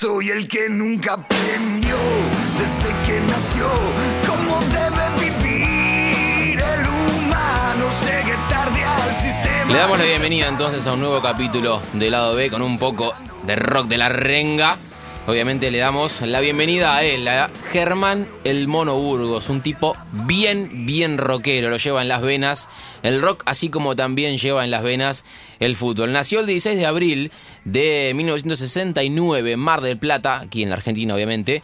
Soy el que nunca aprendió desde que nació cómo debe vivir el humano. Llegué tarde al sistema. Le damos la bienvenida entonces a un nuevo capítulo de lado B con un poco de rock de la renga. Obviamente le damos la bienvenida a él, Germán el Mono Burgos, un tipo bien, bien rockero, lo lleva en las venas el rock, así como también lleva en las venas el fútbol. Nació el 16 de abril de 1969 en Mar del Plata, aquí en la Argentina obviamente,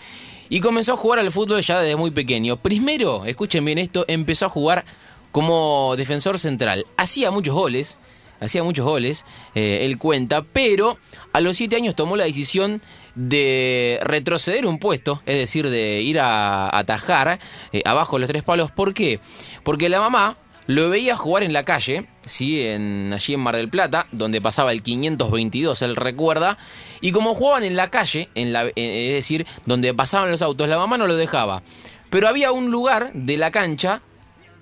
y comenzó a jugar al fútbol ya desde muy pequeño. Primero, escuchen bien esto, empezó a jugar como defensor central. Hacía muchos goles, hacía muchos goles, eh, él cuenta, pero a los 7 años tomó la decisión de retroceder un puesto, es decir, de ir a atajar eh, abajo los tres palos. ¿Por qué? Porque la mamá lo veía jugar en la calle, ¿sí? en, allí en Mar del Plata, donde pasaba el 522, él recuerda, y como jugaban en la calle, en la, eh, es decir, donde pasaban los autos, la mamá no lo dejaba. Pero había un lugar de la cancha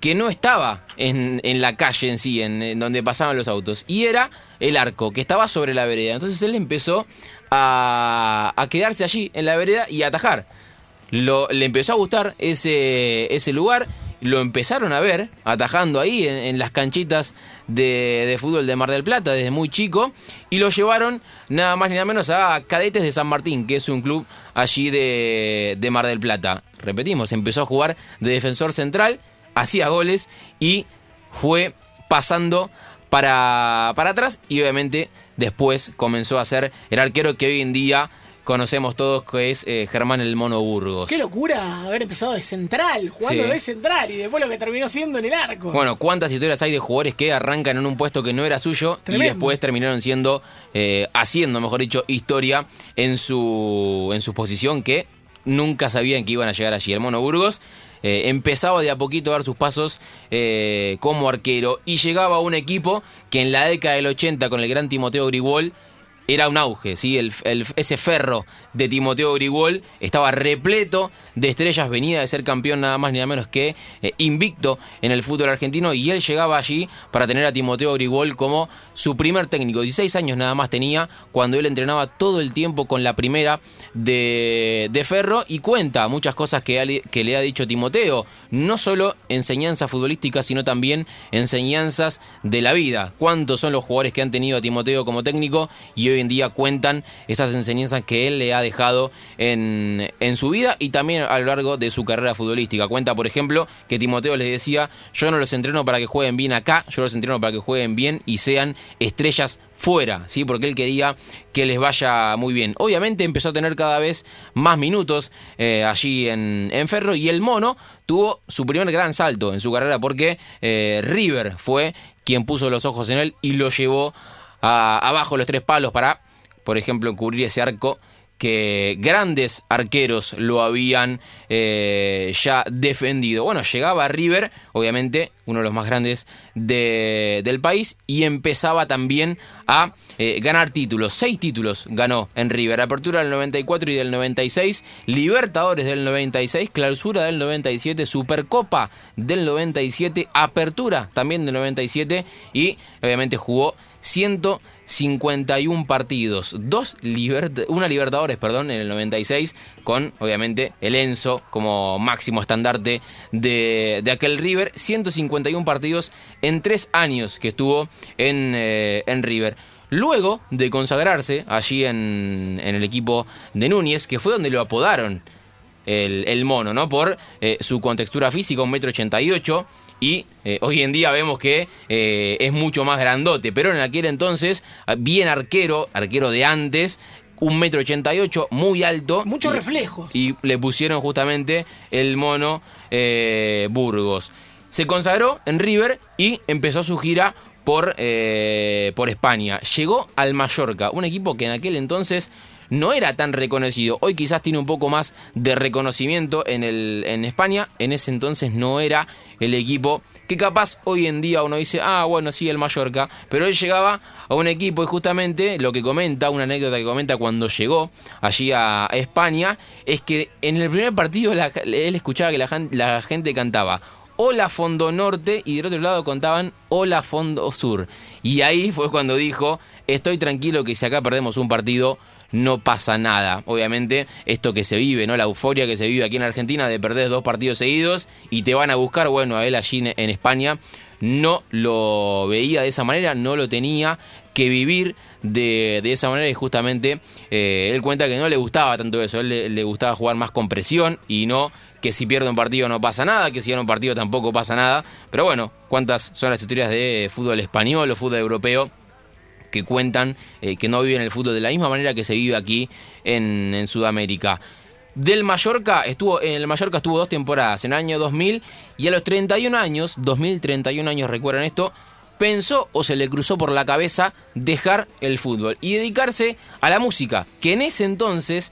que no estaba en, en la calle en sí, en, donde pasaban los autos, y era el arco, que estaba sobre la vereda. Entonces él empezó a, a quedarse allí, en la vereda, y a atajar. Lo, le empezó a gustar ese, ese lugar, lo empezaron a ver atajando ahí en, en las canchitas de, de fútbol de Mar del Plata desde muy chico, y lo llevaron nada más ni nada menos a Cadetes de San Martín, que es un club allí de, de Mar del Plata. Repetimos, empezó a jugar de defensor central, hacía goles y fue pasando para, para atrás y obviamente después comenzó a ser el arquero que hoy en día conocemos todos que es eh, Germán el Mono Burgos. Qué locura haber empezado de central, jugando Sí. de central y después lo que terminó siendo en el arco. Bueno, ¿cuántas historias hay de jugadores que arrancan en un puesto que no era suyo y después terminaron siendo, eh, haciendo, mejor dicho, historia en su, en su posición que nunca sabían que iban a llegar allí? El Mono Burgos eh, empezaba de a poquito a dar sus pasos eh, como arquero. Y llegaba a un equipo que en la década del 80 con el gran Timoteo Grigol era un auge, ¿sí? El, ese ferro de Timoteo Grigol estaba repleto de estrellas, venía de ser campeón nada más ni nada menos que eh, invicto en el fútbol argentino y él llegaba allí para tener a Timoteo Grigol como su primer técnico. 16 años nada más tenía cuando él entrenaba todo el tiempo con la primera de, de Ferro y cuenta muchas cosas que, que le ha dicho Timoteo, no solo enseñanzas futbolísticas, sino también enseñanzas de la vida. ¿Cuántos son los jugadores que han tenido a Timoteo como técnico y hoy en día cuentan esas enseñanzas que él le ha dejado en, en su vida y también a lo largo de su carrera futbolística? Cuenta, por ejemplo, que Timoteo les decía, yo no los entreno para que jueguen bien acá, yo los entreno para que jueguen bien y sean estrellas fuera, ¿sí? Porque él quería que les vaya muy bien. Obviamente empezó a tener cada vez más minutos eh, allí en, en Ferro y el Mono tuvo su primer gran salto en su carrera porque eh, River fue quien puso los ojos en él y lo llevó abajo los tres palos para, por ejemplo, cubrir ese arco que grandes arqueros lo habían eh, ya defendido. Bueno, llegaba River, obviamente, uno de los más grandes de- del país, y empezaba también a eh, ganar títulos. Seis títulos ganó en River. Apertura del 94 y del 96, Libertadores del 96, Clausura del 97, Supercopa del 97, Apertura también del 97 y obviamente jugó 151 partidos, dos una Libertadores, perdón, en el 96, con obviamente el Enzo como máximo estandarte de, de aquel River, 151 partidos en tres años que estuvo en, eh, en River. Luego de consagrarse allí en, en el equipo de Núñez, que fue donde lo apodaron el, el mono, ¿no? Por eh, su contextura física, un metro ochenta y ocho. Y eh, hoy en día vemos que eh, es mucho más grandote. Pero en aquel entonces, ah, bien arquero, arquero de antes, un metro ochenta y ocho, muy alto. Mucho reflejo. Y le pusieron justamente el mono Burgos. Se consagró en River y empezó su gira por, por España. Llegó al Mallorca, un equipo que en aquel entonces no era tan reconocido. Hoy quizás tiene un poco más de reconocimiento en, el, en España. En ese entonces no era el equipo que capaz hoy en día uno dice, ah, bueno, sí, el Mallorca. Pero él llegaba a un equipo y justamente lo que comenta, una anécdota que comenta cuando llegó allí a España, es que en el primer partido él escuchaba que la, la gente cantaba Hola Fondo Norte y del otro lado contaban Hola Fondo Sur. Y ahí fue cuando dijo, estoy tranquilo que si acá perdemos un partido no pasa nada. Obviamente, esto que se vive, ¿no? La euforia que se vive aquí en Argentina de perder dos partidos seguidos y te van a buscar, bueno, a él allí en España no lo veía de esa manera, no lo tenía que vivir de, esa manera y justamente eh, él cuenta que no le gustaba tanto eso, él le, le, gustaba jugar más con presión y no que si pierde un partido no pasa nada, que si gana un partido tampoco pasa nada, pero bueno, cuántas son las historias de fútbol español o fútbol europeo que cuentan eh, que no viven el fútbol de la misma manera que se vive aquí en, Sudamérica. Del Mallorca, estuvo, en el Mallorca estuvo dos temporadas, en el año 2000 y a los 31 años, 2031 años recuerdan esto, pensó o se le cruzó por la cabeza dejar el fútbol y dedicarse a la música, que en ese entonces,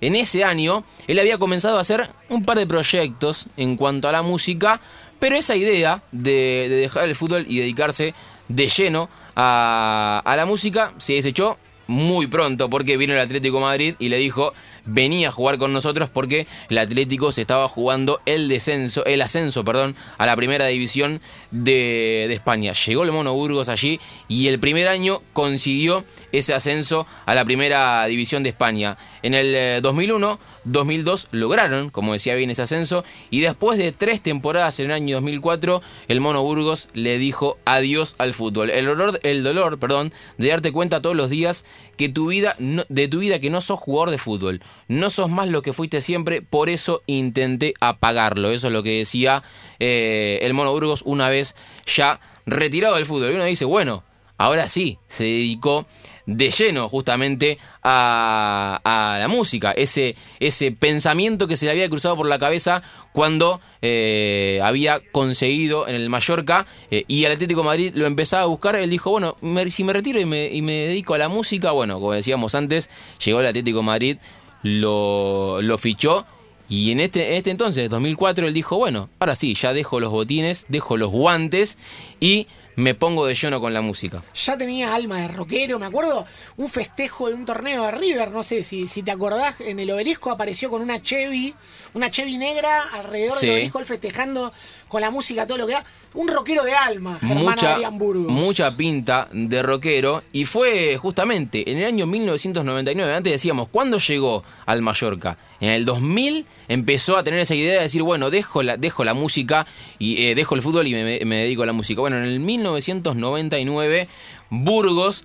en ese año, él había comenzado a hacer un par de proyectos en cuanto a la música, pero esa idea de, de dejar el fútbol y dedicarse de lleno a, a la música se desechó muy pronto porque vino el Atlético Madrid y le dijo venía a jugar con nosotros porque el Atlético se estaba jugando el descenso, el ascenso, perdón, a la primera división de, de, España. Llegó el Mono Burgos allí y el primer año consiguió ese ascenso a la primera división de España. En el 2001, eh, 2002 lograron, como decía bien, ese ascenso y después de tres temporadas en el año 2004, el Mono Burgos le dijo adiós al fútbol. El dolor, el dolor, perdón, de darte cuenta todos los días que tu vida, de tu vida que no sos jugador de fútbol, no sos más lo que fuiste siempre, por eso intenté apagarlo. Eso es lo que decía eh, el Mono Burgos una vez ya retirado del fútbol. Y uno dice, bueno, ahora sí, se dedicó de lleno justamente a, la música, ese, ese pensamiento que se le había cruzado por la cabeza cuando eh, había conseguido en el Mallorca eh, y el Atlético Madrid lo empezaba a buscar, él dijo, bueno, si me retiro y me, y me, dedico a la música, bueno, como decíamos antes, llegó el Atlético Madrid, lo, lo fichó y en este, en este entonces, 2004, él dijo, bueno, ahora sí, ya dejo los botines, dejo los guantes y me pongo de lleno con la música. Ya tenía alma de rockero, me acuerdo un festejo de un torneo de River, no sé si, si te acordás, en el obelisco apareció con una Chevy, una Chevy negra alrededor del obelisco, él festejando con la música, todo lo que da. Un rockero de alma, Germán mucha, Adrián Burgos. Mucha pinta de rockero y fue justamente en el año 1999, antes decíamos, ¿cuándo llegó al Mallorca? En el 2000 empezó a tener esa idea de decir, bueno, dejo la, dejo la música y eh, dejo el fútbol y me, me, dedico a la música. Bueno, en el 1999 Burgos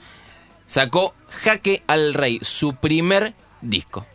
sacó Jaque al Rey, su primer disco.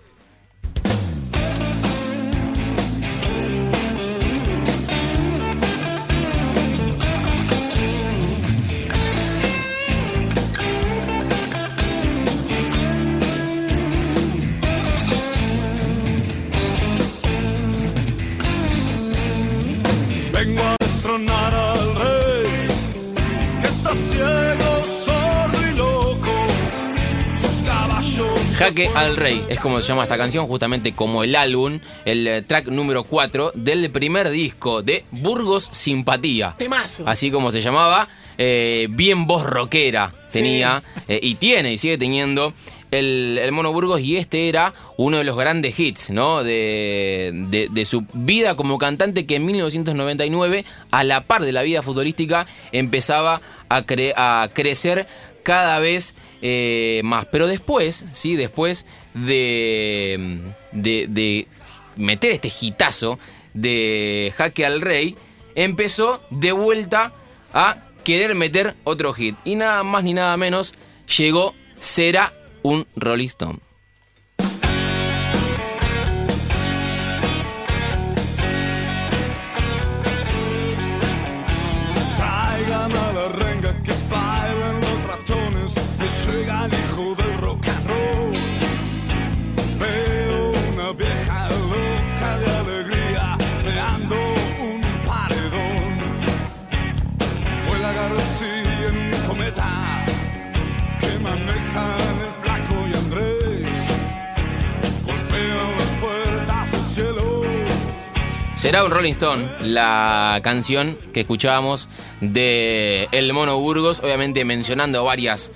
Jaque al Rey es como se llama esta canción, justamente como el álbum, el eh, track número 4 del primer disco de Burgos Simpatía. Temazo. Así como se llamaba, eh, bien voz rockera tenía sí. eh, y tiene y sigue teniendo el, el, Mono Burgos y este era uno de los grandes hits ¿no? de, de, de, su vida como cantante que en 1999, a la par de la vida futbolística, empezaba a, cre a crecer cada vez eh, más. Pero después, ¿sí? Después de, de, de meter este hitazo de Jaque al Rey, empezó de vuelta a querer meter otro hit. Y nada más ni nada menos llegó Será un Rolling Stone. Que llega el hijo del rock and roll. Veo una vieja loca de alegría, meando un paredón. Vuela García en un cometa que manejan el flaco y Andrés. Golpean las puertas del cielo. Será un Rolling Stone la canción que escuchábamos de El Mono Burgos, obviamente mencionando varias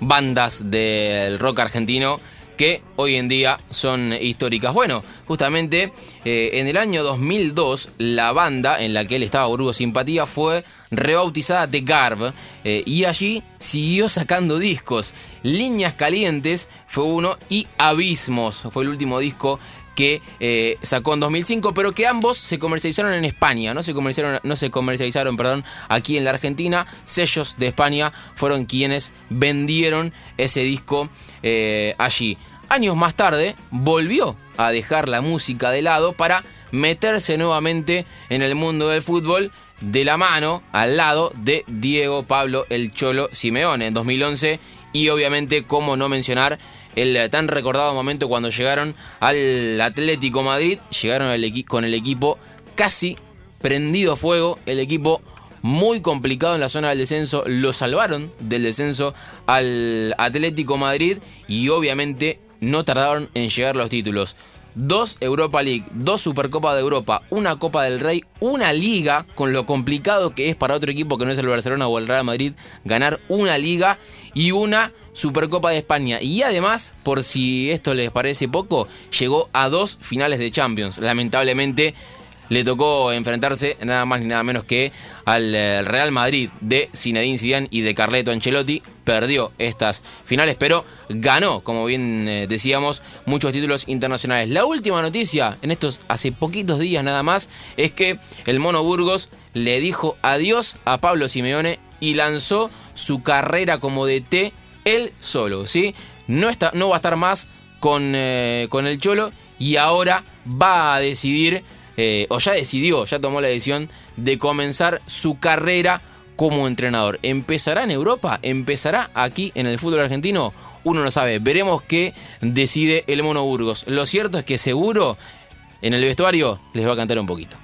bandas del rock argentino que hoy en día son históricas. Bueno, justamente eh, en el año 2002 la banda en la que él estaba Burgos Simpatía fue rebautizada The Garb eh, y allí siguió sacando discos. Líneas Calientes fue uno y Abismos fue el último disco que eh, sacó en 2005, pero que ambos se comercializaron en España, no se comercializaron, no se comercializaron perdón, aquí en la Argentina. Sellos de España fueron quienes vendieron ese disco eh, allí. Años más tarde volvió a dejar la música de lado para meterse nuevamente en el mundo del fútbol de la mano, al lado de Diego Pablo El Cholo Simeone en 2011 y obviamente, cómo no mencionar el tan recordado momento cuando llegaron al Atlético Madrid, llegaron con el equipo casi prendido a fuego, el equipo muy complicado en la zona del descenso, lo salvaron del descenso al Atlético Madrid y obviamente no tardaron en llegar los títulos. Dos Europa League, dos Supercopa de Europa, una Copa del Rey, una liga, con lo complicado que es para otro equipo que no es el Barcelona o el Real Madrid, ganar una liga y una Supercopa de España. Y además, por si esto les parece poco, llegó a dos finales de Champions. Lamentablemente le tocó enfrentarse nada más ni nada menos que al eh, Real Madrid de Zinedine Zidane y de Carleto Ancelotti. Perdió estas finales, pero ganó, como bien eh, decíamos, muchos títulos internacionales. La última noticia, en estos hace poquitos días nada más, es que el Mono Burgos le dijo adiós a Pablo Simeone y lanzó su carrera como DT él solo, ¿sí? No, está, no va a estar más con, eh, con el Cholo y ahora va a decidir, eh, o ya decidió, ya tomó la decisión de comenzar su carrera como entrenador. ¿Empezará en Europa? ¿Empezará aquí en el fútbol argentino? Uno no sabe. Veremos qué decide el Mono Burgos. Lo cierto es que seguro en el vestuario les va a cantar un poquito.